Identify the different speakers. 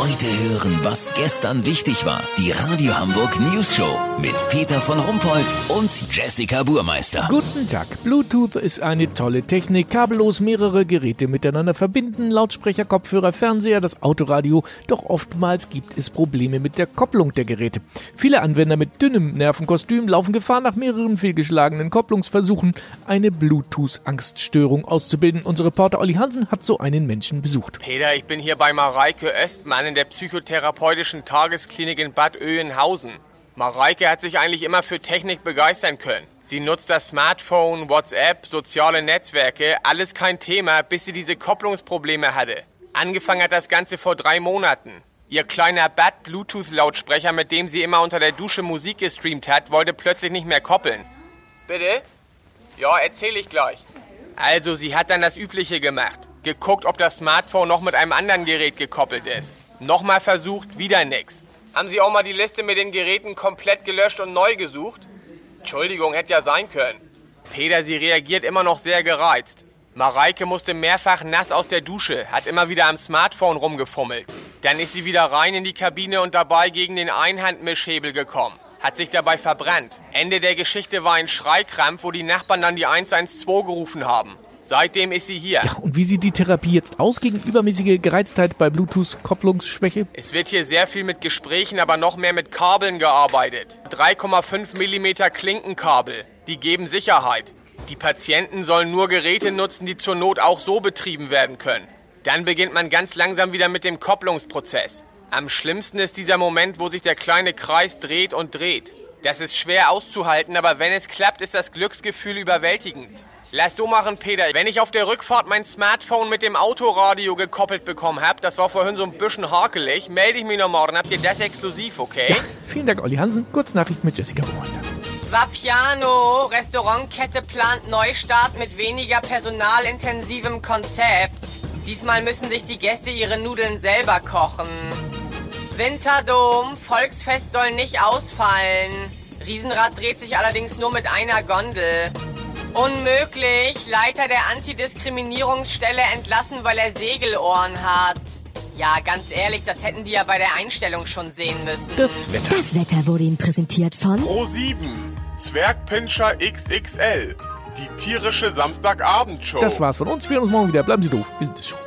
Speaker 1: Heute hören, was gestern wichtig war. Die Radio Hamburg News Show mit Peter von Rumpold und Jessica Burmeister.
Speaker 2: Guten Tag. Bluetooth ist eine tolle Technik. Kabellos mehrere Geräte miteinander verbinden. Lautsprecher, Kopfhörer, Fernseher, das Autoradio. Doch oftmals gibt es Probleme mit der Kopplung der Geräte. Viele Anwender mit dünnem Nervenkostüm laufen Gefahr, nach mehreren fehlgeschlagenen Kopplungsversuchen eine Bluetooth-Angststörung auszubilden. Unser Reporter Olli Hansen hat so einen Menschen besucht.
Speaker 3: Peter, ich bin hier bei Mareike Östmann in der psychotherapeutischen Tagesklinik in Bad Oeynhausen. Mareike hat sich eigentlich immer für Technik begeistern können. Sie nutzt das Smartphone, WhatsApp, soziale Netzwerke, alles kein Thema, bis sie diese Kopplungsprobleme hatte. Angefangen hat das Ganze vor drei Monaten. Ihr kleiner Bad Bluetooth-Lautsprecher, mit dem sie immer unter der Dusche Musik gestreamt hat, wollte plötzlich nicht mehr koppeln. Bitte? Ja, erzähle ich gleich. Also, sie hat dann das Übliche gemacht. Geguckt, ob das Smartphone noch mit einem anderen Gerät gekoppelt ist. Nochmal versucht, wieder nix. Haben Sie auch mal die Liste mit den Geräten komplett gelöscht und neu gesucht? Entschuldigung, hätte ja sein können. Peter, sie reagiert immer noch sehr gereizt. Mareike musste mehrfach nass aus der Dusche, hat immer wieder am Smartphone rumgefummelt. Dann ist sie wieder rein in die Kabine und dabei gegen den Einhandmischhebel gekommen. Hat sich dabei verbrannt. Ende der Geschichte war ein Schreikrampf, wo die Nachbarn dann die 112 gerufen haben. Seitdem ist sie hier.
Speaker 2: Ja, und wie sieht die Therapie jetzt aus gegen übermäßige Gereiztheit bei Bluetooth-Kopplungsschwäche?
Speaker 3: Es wird hier sehr viel mit Gesprächen, aber noch mehr mit Kabeln gearbeitet. 3,5 mm Klinkenkabel. Die geben Sicherheit. Die Patienten sollen nur Geräte nutzen, die zur Not auch so betrieben werden können. Dann beginnt man ganz langsam wieder mit dem Kopplungsprozess. Am schlimmsten ist dieser Moment, wo sich der kleine Kreis dreht und dreht. Das ist schwer auszuhalten, aber wenn es klappt, ist das Glücksgefühl überwältigend. Lass so machen, Peter. Wenn ich auf der Rückfahrt mein Smartphone mit dem Autoradio gekoppelt bekommen hab, das war vorhin so ein bisschen hakelig, melde ich mich noch morgen. Habt ihr das exklusiv, okay?
Speaker 2: Ja, vielen Dank, Olli Hansen. Kurznachricht mit Jessica Burmeister.
Speaker 4: Vapiano, Restaurantkette plant Neustart mit weniger personalintensivem Konzept. Diesmal müssen sich die Gäste ihre Nudeln selber kochen. Winterdom, Volksfest soll nicht ausfallen. Riesenrad dreht sich allerdings nur mit einer Gondel. Unmöglich. Leiter der Antidiskriminierungsstelle entlassen, weil er Segelohren hat. Ja, ganz ehrlich, das hätten die ja bei der Einstellung schon sehen müssen.
Speaker 2: Das Wetter.
Speaker 5: Das Wetter wurde Ihnen präsentiert von
Speaker 6: Pro 7. Zwergpinscher XXL. Die tierische Samstagabendshow.
Speaker 2: Das war's von uns. Wir hören uns morgen wieder. Bleiben Sie doof. Wir sind es schon.